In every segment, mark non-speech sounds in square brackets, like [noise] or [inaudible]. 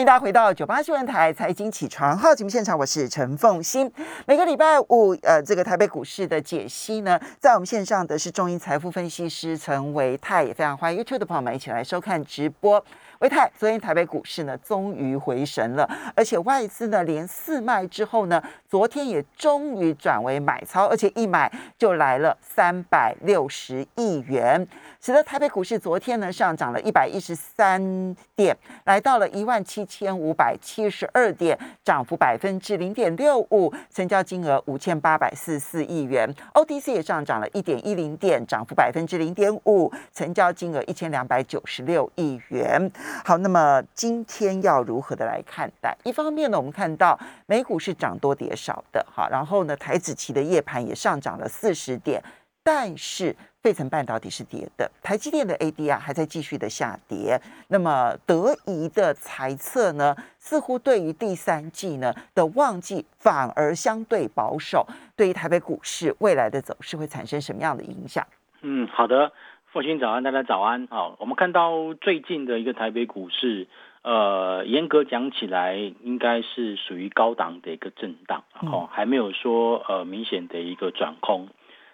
欢迎大家回到九八新闻台财经起床号节目现场，我是陈凤欣。每个礼拜五，呃，这个台北股市的解析呢，在我们线上的是中银财富分析师陈维泰，也非常欢迎 YouTube 的朋友们一起来收看直播。维泰，昨天台北股市呢终于回神了，而且外资呢连四卖之后呢，昨天也终于转为买超，而且一买就来了三百六十亿元，使得台北股市昨天呢上涨了一百一十三点，来到了一万七千五百七十二点，涨幅百分之零点六五，成交金额五千八百四十四亿元，OTC 也上涨了一点一零点，涨幅百分之零点五，成交金额一千两百九十六亿元。好，那么今天要如何的来看待？一方面呢，我们看到美股是涨多跌少的，哈，然后呢，台子期的夜盘也上涨了四十点，但是费城半导体是跌的，台积电的 ADR 还在继续的下跌。那么德仪的猜测呢，似乎对于第三季呢的旺季反而相对保守，对于台北股市未来的走势会产生什么样的影响？嗯，好的。父亲早安，大家早安。好，我们看到最近的一个台北股市，呃，严格讲起来，应该是属于高档的一个震荡，哦，还没有说呃明显的一个转空。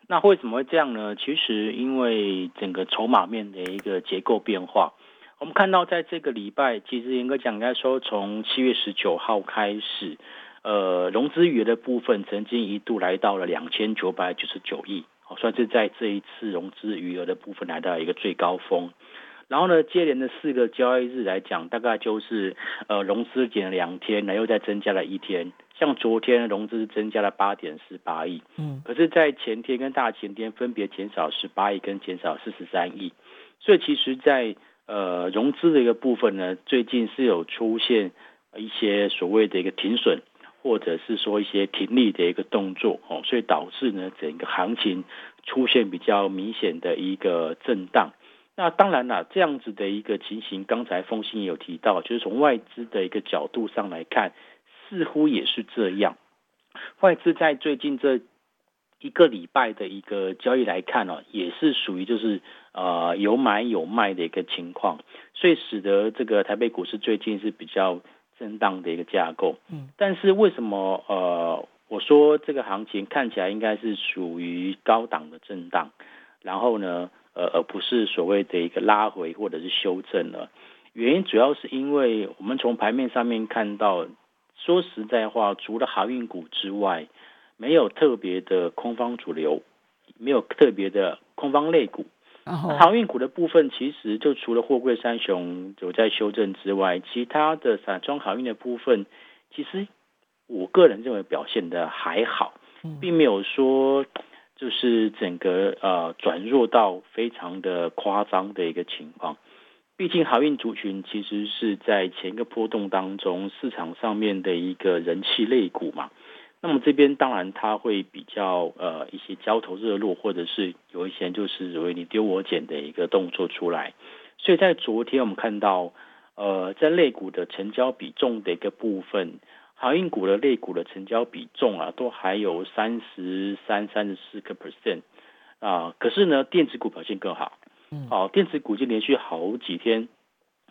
那为什么会这样呢？其实因为整个筹码面的一个结构变化，我们看到在这个礼拜，其实严格讲，应该说从七月十九号开始，呃，融资余额的部分曾经一度来到了两千九百九十九亿。算是在这一次融资余额的部分来到一个最高峰，然后呢，接连的四个交易日来讲，大概就是呃融资减了两天，然后又再增加了一天。像昨天融资增加了八点四八亿，嗯，可是，在前天跟大前天分别减少十八亿跟减少四十三亿，所以其实，在呃融资的一个部分呢，最近是有出现一些所谓的一个停损。或者是说一些停利的一个动作哦，所以导致呢整个行情出现比较明显的一个震荡。那当然啦，这样子的一个情形，刚才风信有提到，就是从外资的一个角度上来看，似乎也是这样。外资在最近这一个礼拜的一个交易来看呢，也是属于就是呃有买有卖的一个情况，所以使得这个台北股市最近是比较。震荡的一个架构，嗯，但是为什么呃，我说这个行情看起来应该是属于高档的震荡，然后呢，呃，而不是所谓的一个拉回或者是修正了。原因主要是因为我们从盘面上面看到，说实在话，除了航运股之外，没有特别的空方主流，没有特别的空方类股。航运股的部分，其实就除了货柜三雄有在修正之外，其他的散装航运的部分，其实我个人认为表现的还好，并没有说就是整个呃转弱到非常的夸张的一个情况。毕竟航运族群其实是在前一个波动当中市场上面的一个人气类股嘛。那么这边当然它会比较呃一些交投热络，或者是有一些就是所谓你丢我捡的一个动作出来，所以在昨天我们看到呃在类股的成交比重的一个部分，航运股的类股的成交比重啊都还有三十三、三十四个 percent 啊，可是呢电子股表现更好，嗯，哦电子股就连续好几天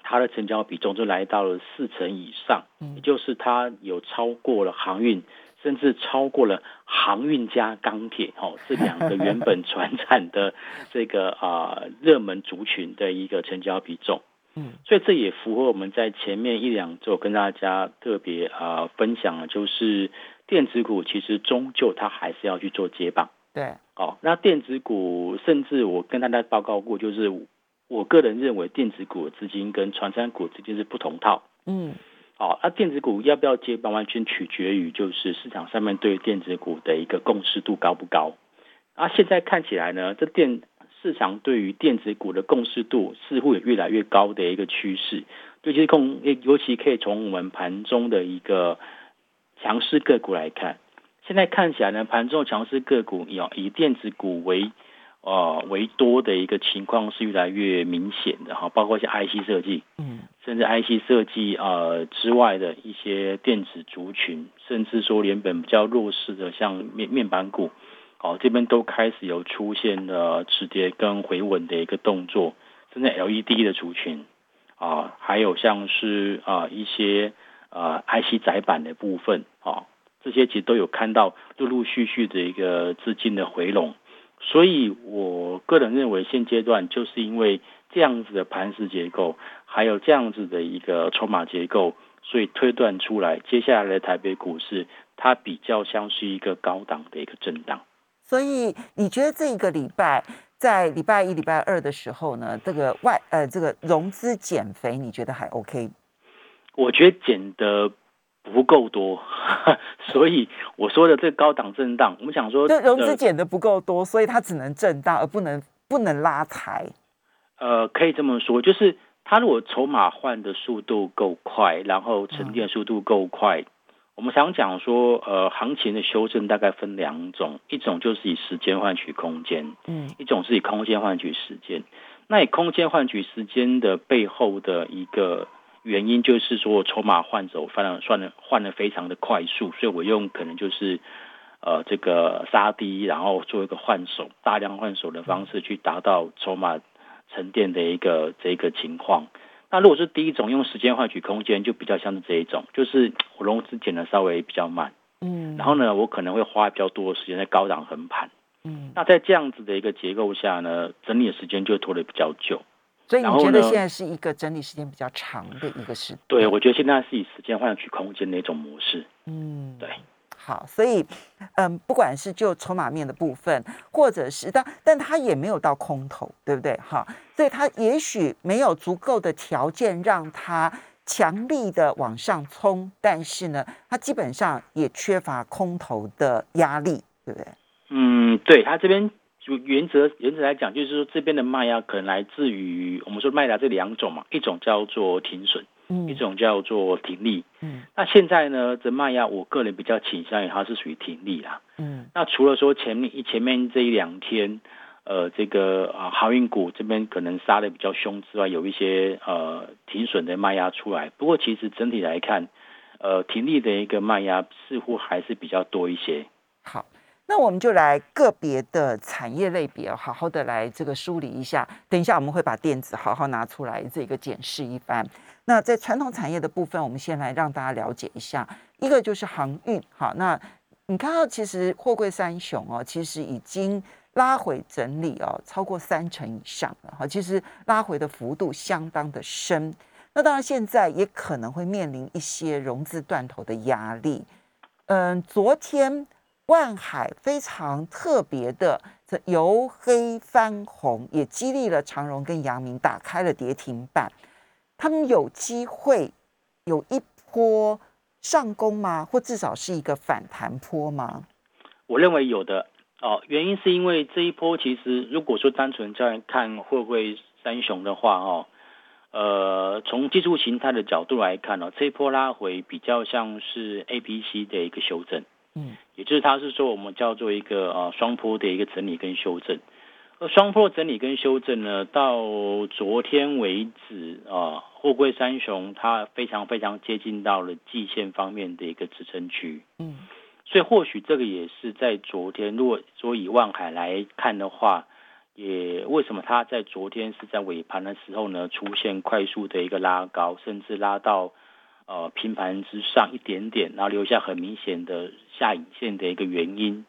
它的成交比重就来到了四成以上，嗯，也就是它有超过了航运。甚至超过了航运加钢铁，哦，[laughs] 这两个原本传产的这个啊热门族群的一个成交比重，嗯，所以这也符合我们在前面一两周跟大家特别啊分享的，就是电子股其实终究它还是要去做接棒，对，哦，那电子股甚至我跟大家报告过，就是我个人认为电子股资金跟传产股资金是不同套，嗯。好，那电子股要不要接棒，完全取决于就是市场上面对电子股的一个共识度高不高。啊，现在看起来呢，这电市场对于电子股的共识度似乎有越来越高的一个趋势。尤其是控，尤其可以从我们盘中的一个强势个股来看，现在看起来呢，盘中强势个股以以电子股为呃为多的一个情况是越来越明显的哈，包括像 IC 设计，嗯。甚至 IC 设计啊之外的一些电子族群，甚至说连本比较弱势的像面面板股，哦这边都开始有出现了止跌跟回稳的一个动作。甚至 LED 的族群，啊，还有像是啊一些呃 IC 载板的部分啊，这些其实都有看到陆陆续续的一个资金的回笼，所以我个人认为现阶段就是因为这样子的盘势结构，还有这样子的一个筹码结构，所以推断出来接下来的台北股市它比较像是一个高档的一个震荡。所以你觉得这一个礼拜？在礼拜一、礼拜二的时候呢，这个外呃，这个融资减肥，你觉得还 OK？我觉得减的不够多，[laughs] 所以我说的这高档震荡，我们想说，就融资减的不够多，所以它只能震荡，而不能不能拉抬。呃，可以这么说，就是它如果筹码换的速度够快，然后沉淀速度够快。我们常讲说，呃，行情的修正大概分两种，一种就是以时间换取空间，嗯，一种是以空间换取时间。那以空间换取时间的背后的一个原因，就是说筹码换走，换了算的换的非常的快速，所以我用可能就是呃这个杀低，然后做一个换手，大量换手的方式去达到筹码沉淀的一个这个情况。那如果是第一种用时间换取空间，就比较像是这一种，就是我融资减的稍微比较慢，嗯，然后呢，我可能会花比较多的时间在高档横盘，嗯，那在这样子的一个结构下呢，整理的时间就拖得比较久。所以你觉得现在是一个整理时间比较长的一个时？对，我觉得现在是以时间换取空间的一种模式。嗯，对。好，所以，嗯，不管是就筹码面的部分，或者是但，但它也没有到空头，对不对？哈，所以它也许没有足够的条件让它强力的往上冲，但是呢，它基本上也缺乏空头的压力，对不对？嗯，对，它这边就原则原则来讲，就是说这边的卖压可能来自于我们说卖压这两种嘛，一种叫做停损。嗯一种叫做停利，嗯，那现在呢，这卖压，我个人比较倾向于它是属于停利啦，嗯，那除了说前面一前面这一两天，呃，这个啊航运股这边可能杀的比较凶之外，有一些呃停损的卖压出来，不过其实整体来看，呃，停利的一个卖压似乎还是比较多一些。好。那我们就来个别的产业类别，好好的来这个梳理一下。等一下我们会把电子好好拿出来这个检视一番。那在传统产业的部分，我们先来让大家了解一下。一个就是航运，好，那你看到其实货柜三雄哦，其实已经拉回整理哦，超过三成以上了哈。其实拉回的幅度相当的深。那当然现在也可能会面临一些融资断头的压力。嗯，昨天。万海非常特别的，这由黑翻红，也激励了长荣跟阳明打开了跌停板。他们有机会有一波上攻吗？或至少是一个反弹波吗？我认为有的哦。原因是因为这一波其实，如果说单纯在看会不会三雄的话，哦，呃，从技术形态的角度来看呢，这一波拉回比较像是 A、B、C 的一个修正。嗯，也就是它是说我们叫做一个呃双坡的一个整理跟修正，而双坡整理跟修正呢，到昨天为止啊，货柜三雄它非常非常接近到了季线方面的一个支撑区，嗯，所以或许这个也是在昨天，如果说以万海来看的话，也为什么它在昨天是在尾盘的时候呢，出现快速的一个拉高，甚至拉到。呃，平盘之上一点点，然后留下很明显的下影线的一个原因。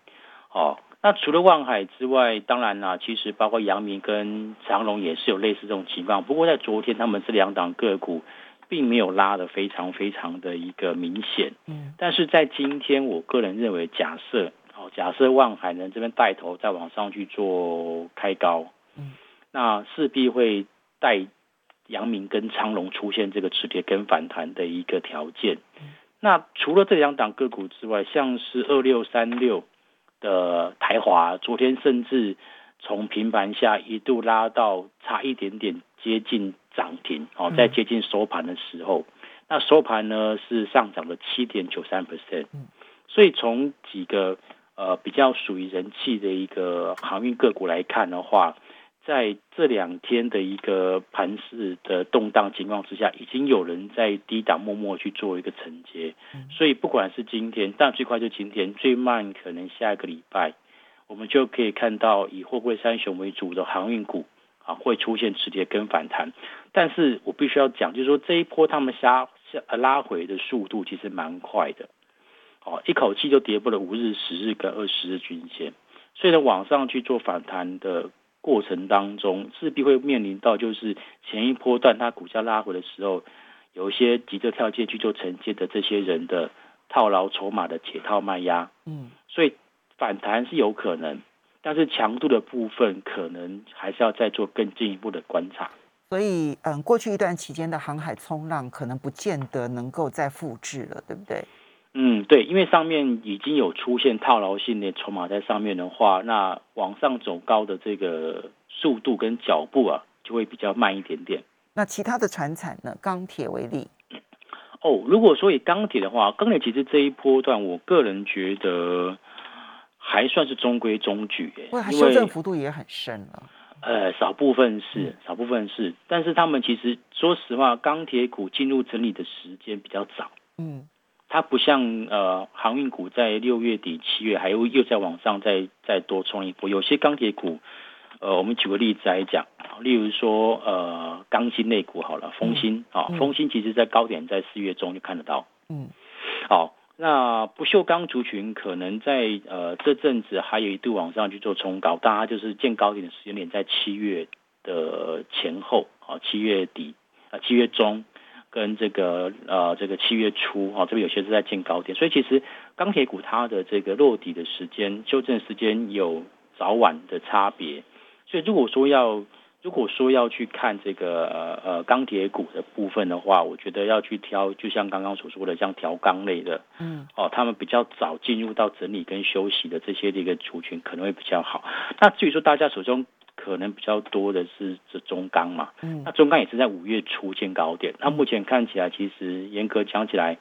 哦，那除了望海之外，当然啦，其实包括阳明跟长隆也是有类似这种情况。不过在昨天，他们这两档个股并没有拉的非常非常的一个明显。嗯，但是在今天，我个人认为，假设哦，假设望海能这边带头再往上去做开高，嗯，那势必会带。阳明跟昌隆出现这个止跌跟反弹的一个条件。那除了这两档个股之外，像是二六三六的台华，昨天甚至从平盘下一度拉到差一点点接近涨停哦，在接近收盘的时候，那收盘呢是上涨了七点九三 percent。所以从几个呃比较属于人气的一个航运个股来看的话，在这两天的一个盘势的动荡情况之下，已经有人在低档默默去做一个承接，所以不管是今天，但最快就今天，最慢可能下一个礼拜，我们就可以看到以货柜三雄为主的航运股啊会出现止跌跟反弹，但是我必须要讲，就是说这一波他们下下拉回的速度其实蛮快的，哦，一口气就跌破了五日、十日跟二十日均线，所以呢往上去做反弹的过程当中，势必会面临到就是前一波段它股价拉回的时候，有一些急着跳进去做承接的这些人的套牢筹码的解套卖压，嗯，所以反弹是有可能。但是强度的部分，可能还是要再做更进一步的观察。所以，嗯，过去一段期间的航海冲浪，可能不见得能够再复制了，对不对？嗯，对，因为上面已经有出现套牢性的筹码在上面的话，那往上走高的这个速度跟脚步啊，就会比较慢一点点。那其他的船产呢？钢铁为例。哦，如果说以钢铁的话，钢铁其实这一波段，我个人觉得。还算是中规中矩，因为修正幅度也很深了。呃，少部分是，少部分是，但是他们其实说实话，钢铁股进入整理的时间比较早。嗯，它不像呃航运股在六月底七月还又又在往上再再多冲一波。有些钢铁股，呃，我们举个例子来讲，例如说呃钢筋类股好了，丰鑫啊，丰鑫其实在高点在四月中就看得到。嗯，好。那不锈钢族群可能在呃这阵子还有一度往上去做冲高，大家就是见高点的时间点在七月的前后啊，七月底啊，七月中跟这个呃这个七月初啊，这边有些是在见高点，所以其实钢铁股它的这个落底的时间、修正时间有早晚的差别，所以如果说要。如果说要去看这个呃呃钢铁股的部分的话，我觉得要去挑，就像刚刚所说的，像调钢类的，嗯，哦，他们比较早进入到整理跟休息的这些的一个族群，可能会比较好。那至于说大家手中可能比较多的是这中钢嘛，嗯，那中钢也是在五月初见高点，那目前看起来其实严格讲起来，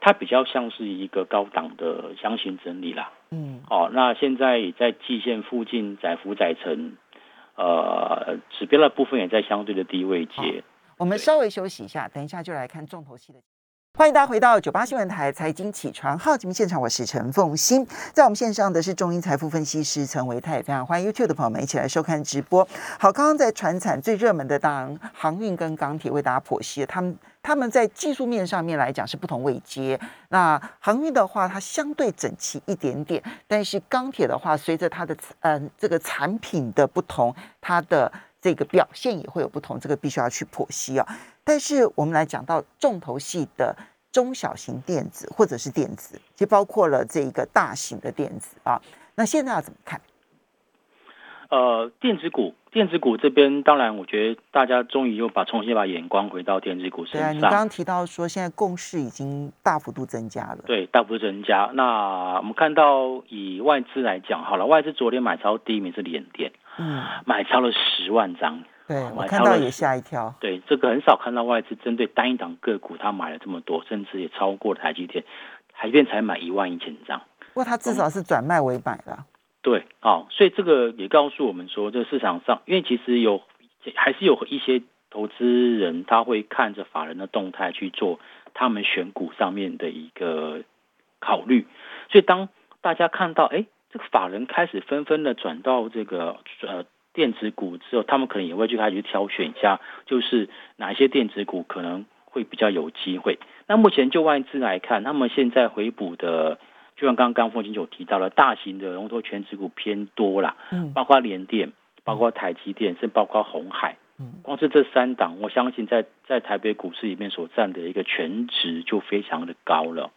它比较像是一个高档的箱型整理啦，嗯，哦，那现在也在季线附近窄幅窄成。呃，指标的部分也在相对的低位阶。我们稍微休息一下，等一下就来看重头戏的。欢迎大家回到九八新闻台财经起床号节目现场，我是陈凤欣，在我们线上的是中英财富分析师陈维泰，非常欢迎 YouTube 的朋友们一起来收看直播。好，刚刚在船产最热门的当然航运跟钢铁为大家剖析，他们他们在技术面上面来讲是不同位阶。那航运的话，它相对整齐一点点，但是钢铁的话，随着它的嗯这个产品的不同，它的这个表现也会有不同，这个必须要去剖析啊。但是我们来讲到重头戏的中小型电子或者是电子，就包括了这一个大型的电子啊。那现在要怎么看？呃，电子股，电子股这边当然，我觉得大家终于又把重新把眼光回到电子股身上。你刚刚提到说，现在共识已经大幅度增加了。对，大幅度增加。那我们看到以外资来讲，好了，外资昨天买超第一名是联电，嗯，买超了十万张。对，我看到也吓一跳。对，这个很少看到外资针对单一档个股，他买了这么多，甚至也超过了台积电。台积电才买一万一千张，不过他至少是转卖为买的。对，哦，所以这个也告诉我们说，这市场上，因为其实有还是有一些投资人，他会看着法人的动态去做他们选股上面的一个考虑。所以当大家看到，哎，这个法人开始纷纷的转到这个呃。电子股之后，他们可能也会去开始去挑选一下，就是哪一些电子股可能会比较有机会。那目前就外资来看，他们现在回补的，就像刚刚凤金有提到了，大型的龙头全指股偏多啦，嗯，包括联电，包括台积电，甚至包括红海，嗯，光是这三档，我相信在在台北股市里面所占的一个全值就非常的高了。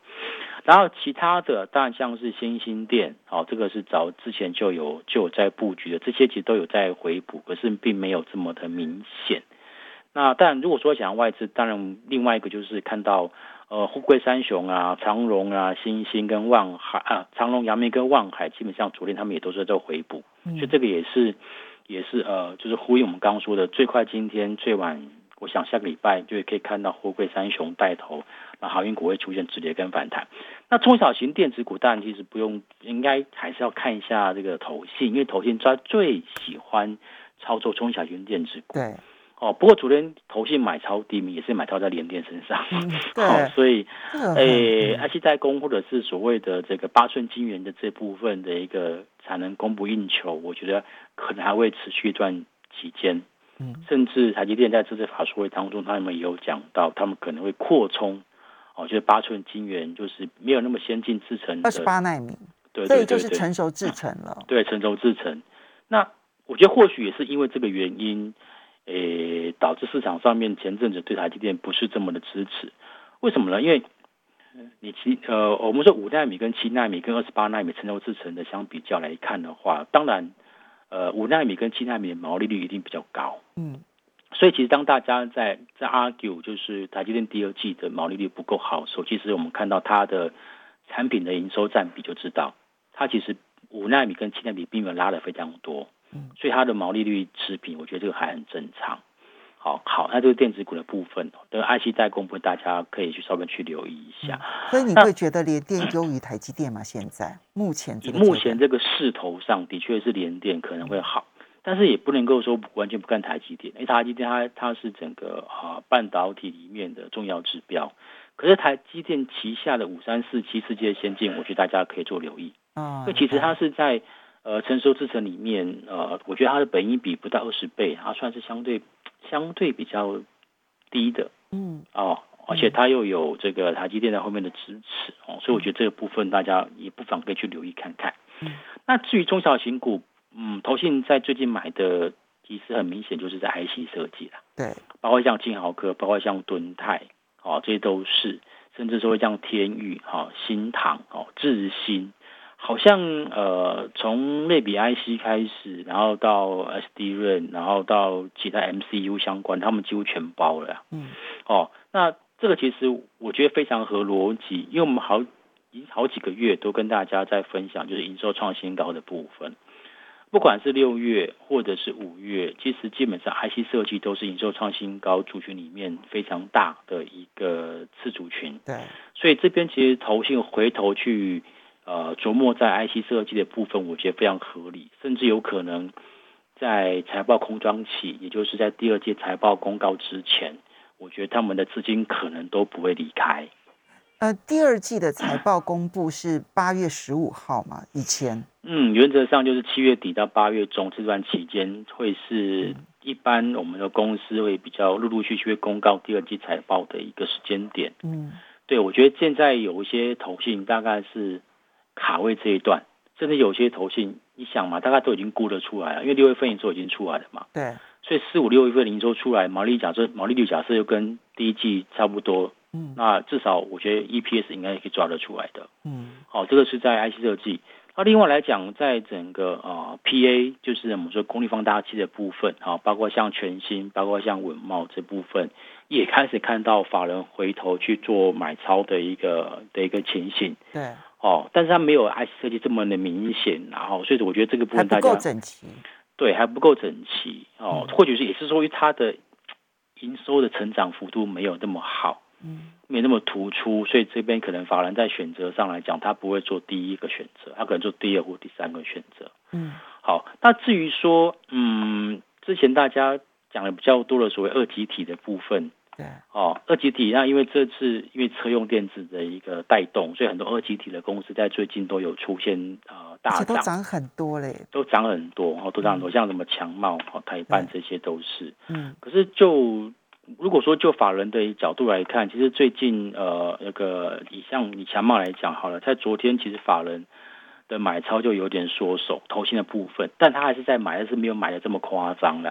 然后其他的当然像是新兴店，哦，这个是早之前就有就有在布局的，这些其实都有在回补，可是并没有这么的明显。那但如果说想要外资，当然另外一个就是看到呃富贵三雄啊、长荣啊、新兴跟万海啊、长荣、阳明跟万海，基本上昨天他们也都是在回补，所以这个也是也是呃就是呼应我们刚刚说的，最快今天最晚。我想下个礼拜就可以看到货柜三雄带头，那航运股会出现止跌跟反弹。那中小型电子股当然其实不用，应该还是要看一下这个投信，因为投信他最喜欢操作中小型电子股。对。哦，不过昨天投信买超低迷也是买超在联电身上。[laughs] 对。所以，诶，IC 代工或者是所谓的这个八寸晶圆的这部分的一个产能供不应求，我觉得可能还会持续一段期间。嗯，甚至台积电在这次法说会当中，他们也有讲到，他们可能会扩充，哦，就是八寸晶圆，就是没有那么先进制程，二十八纳米，对，所以就是成熟制程了。对，成熟制程。那我觉得或许也是因为这个原因，诶，导致市场上面前阵子对台积电不是这么的支持。为什么呢？因为你七呃，我们说五纳米跟七纳米跟二十八纳米成熟制程的相比较来看的话，当然，呃，五纳米跟七纳米的毛利率一定比较高。嗯，所以其实当大家在在 argue 就是台积电第二季的毛利率不够好时候，其实我们看到它的产品的营收占比就知道，它其实五纳米跟七纳米并没有拉的非常多。嗯，所以它的毛利率持平，我觉得这个还很正常。好好，那这个电子股的部分，等 IC 代工部大家可以去稍微去留意一下。所以你会觉得联电优于台积电吗？现在目前这个目前这个势头上的确是联电可能会好，但是也不能够说完全不看台积电，因为台积电它它是整个啊半导体里面的重要指标。可是台积电旗下的五三四七世界先进，我觉得大家可以做留意。啊，那其实它是在呃成熟制程里面，呃，我觉得它的本益比不到二十倍，它算是相对。相对比较低的，嗯，哦，而且它又有这个台积电在后面的支持，哦，所以我觉得这个部分大家也不妨可以去留意看看。嗯，那至于中小型股，嗯，投信在最近买的其实很明显就是在 IC 设计啦，对，包括像金豪科，包括像敦泰，哦，这些都是，甚至说像天宇，哈，新唐，哦，智新。好像呃，从类比 IC 开始，然后到 SD 润，然后到其他 MCU 相关，他们几乎全包了。嗯，哦，那这个其实我觉得非常合逻辑，因为我们好已经好几个月都跟大家在分享，就是营收创新高的部分，不管是六月或者是五月，其实基本上 IC 设计都是营收创新高族群里面非常大的一个次族群。对，所以这边其实投信回头去。呃，琢磨在 IC 设计的部分，我觉得非常合理，甚至有可能在财报空窗期，也就是在第二季财报公告之前，我觉得他们的资金可能都不会离开。呃，第二季的财报公布是八月十五号嘛？以前，嗯，原则上就是七月底到八月中这段期间，会是一般我们的公司会比较陆陆续续公告第二季财报的一个时间点。嗯，对，我觉得现在有一些投信大概是。卡位这一段，甚至有些投信，你想嘛，大概都已经估得出来了，因为六月份营收已经出来了嘛。对。所以四五六月份营收出来，毛利假设毛利率假设又跟第一季差不多，嗯，那至少我觉得 EPS 应该可以抓得出来的。嗯。好，这个是在 IC 设计。那另外来讲，在整个啊 PA，就是我们说功率放大器的部分，啊，包括像全新，包括像稳茂这部分，也开始看到法人回头去做买超的一个的一个情形。对。哦，但是它没有 IC 设计这么的明显，然后所以我觉得这个部分大家不够整齐，对，还不够整齐哦，或许是也是说它的营收的成长幅度没有那么好，嗯，没那么突出，所以这边可能法人在选择上来讲，他不会做第一个选择，他可能做第二或第三个选择，嗯，好，那至于说，嗯，之前大家讲的比较多的所谓二级体的部分。对。哦，二级体那因为这次因为车用电子的一个带动，所以很多二级体的公司在最近都有出现呃大涨，都涨很多嘞，都涨很多哦，都涨很多，像什么强茂、哦台办这些都是。嗯，可是就如果说就法人的角度来看，其实最近呃那个以像以强茂来讲好了，在昨天其实法人的买超就有点缩手，投新的部分，但他还是在买，但是没有买的这么夸张的，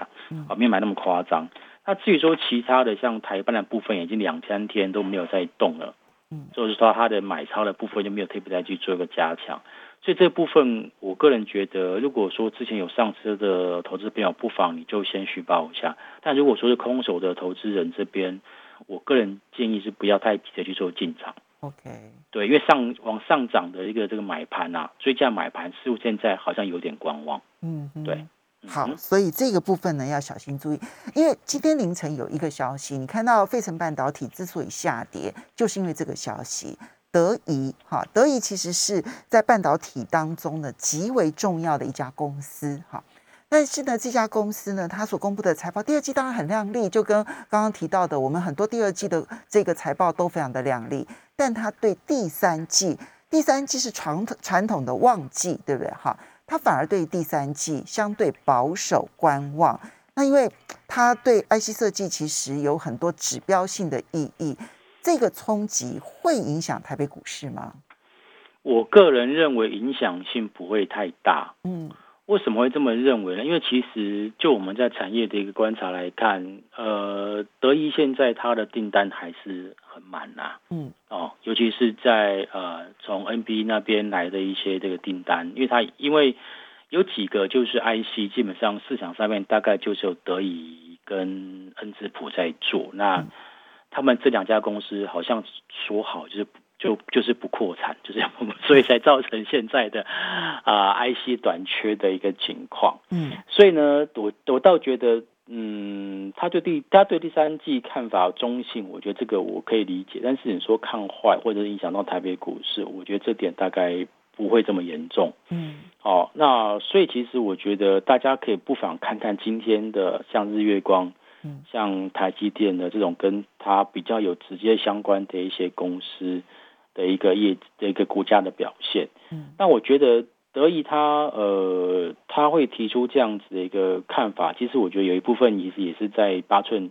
啊没有买那么夸张。那至于说其他的像台办的部分，已经两三天都没有在动了，嗯，就是说它的买超的部分就没有特别再去做一个加强，所以这部分我个人觉得，如果说之前有上车的投资朋友，不妨你就先续报一下。但如果说是空手的投资人这边，我个人建议是不要太急着去做进场。OK，对，因为上往上涨的一个这个买盘啊，追加买盘似乎现在好像有点观望。嗯，对。好，所以这个部分呢要小心注意，因为今天凌晨有一个消息，你看到费城半导体之所以下跌，就是因为这个消息。德仪哈，德仪其实是在半导体当中呢极为重要的一家公司哈，但是呢这家公司呢，它所公布的财报第二季当然很亮丽，就跟刚刚提到的，我们很多第二季的这个财报都非常的亮丽，但它对第三季，第三季是传统传统的旺季，对不对哈？它反而对第三季相对保守观望，那因为它对 IC 设计其实有很多指标性的意义，这个冲击会影响台北股市吗？我个人认为影响性不会太大。嗯为什么会这么认为呢？因为其实就我们在产业的一个观察来看，呃，德意现在它的订单还是很满呐、嗯。哦，尤其是在呃从 NB 那边来的一些这个订单，因为它因为有几个就是 IC，基本上市场上面大概就是有德仪跟恩智浦在做，那嗯。他们这两家公司好像说好就是就就是不扩产，就是 [laughs] 所以才造成现在的啊、IC 短缺的一个情况。嗯。所以呢，我我倒觉得，嗯，他对第他对第三季看法中性，我觉得这个我可以理解。但是你说看坏或者是影响到台北股市，我觉得这点大概不会这么严重。嗯哦，那所以其实我觉得大家可以不妨看看今天的像日月光，嗯像台积电的这种跟它比较有直接相关的一些公司的一个业的一个股价的表现。嗯那我觉得德意他呃他会提出这样子的一个看法，其实我觉得有一部分其实也是在八寸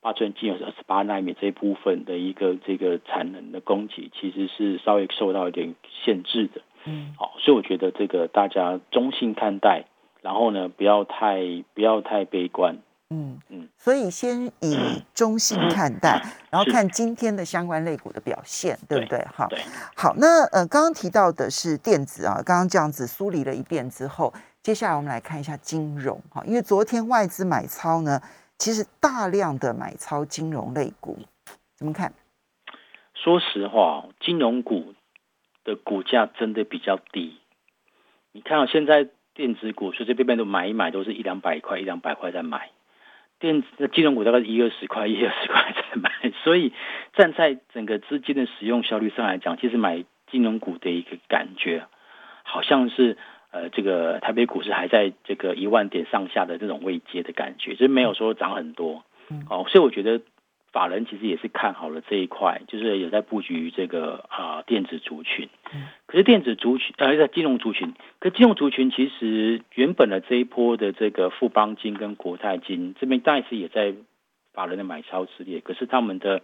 八寸金有二十八纳米这一部分的一个这个产能的供给，其实是稍微受到一点限制的。嗯好，所以我觉得这个大家中性看待，然后呢不要太不要太悲观。嗯嗯所以先以中性看待，然后看今天的相关类股的表现，对不对？哈，对，好，那呃，刚刚提到的是电子啊，刚刚这样子梳理了一遍之后，接下来我们来看一下金融哈，因为昨天外资买超呢，其实大量的买超金融类股，怎么看？说实话，金融股的股价真的比较低。你看到、现在电子股随随便便都买一买，都是一两百块、一两百块在买。电子的金融股大概一二十块、一二十块在买，所以站在整个资金的使用效率上来讲，其实买金融股的一个感觉，好像是呃这个台北股市还在这个一万点上下的这种位阶的感觉，就是没有说涨很多。嗯哦，所以我觉得法人其实也是看好了这一块，就是有在布局这个啊、电子族群。嗯可是电子族群呃在金融族群，可金融族群其实原本的这一波的这个富邦金跟国泰金这边，当然是也在法人的买超之列，可是他们的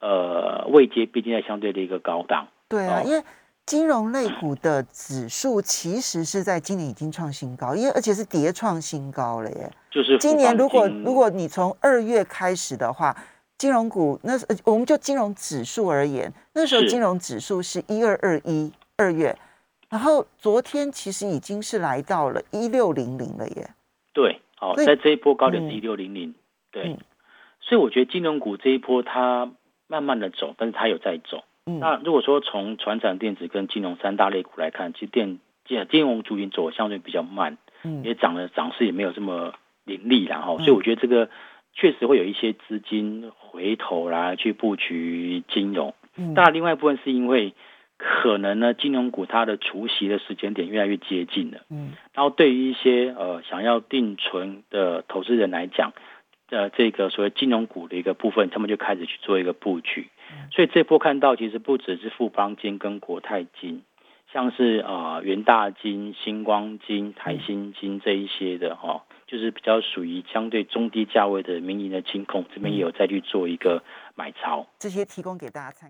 呃位阶毕竟在相对的一个高档。对啊，哦因为金融类股的指数其实是在今年已经创新高，因为而且是跌创新高了耶。就是今年如果如果你从二月开始的话，金融股那呃我们就金融指数而言，那时候金融指数是一二二一二月，然后昨天其实已经是来到了一六零零了耶。对，好、在这一波高点是嗯一六零零，对，嗯。所以我觉得金融股这一波它慢慢的走，但是它有在走。嗯。那如果说从传产电子跟金融三大类股来看，其实电金金融族群走的相对比较慢，嗯。也涨了涨势也没有这么凌厉然后，嗯。所以我觉得这个确实会有一些资金回头来去布局金融。嗯当然，另外一部分是因为可能呢，金融股它的除息的时间点越来越接近了。嗯然后对于一些呃想要定存的投资人来讲，呃，这个所谓金融股的一个部分，他们就开始去做一个布局。所以这波看到，其实不只是富邦金跟国泰金，像是呃元大金、星光金、台新金这一些的哈、哦，就是比较属于相对中低价位的民营的金控，这边也有再去做一个买超。这些提供给大家参考。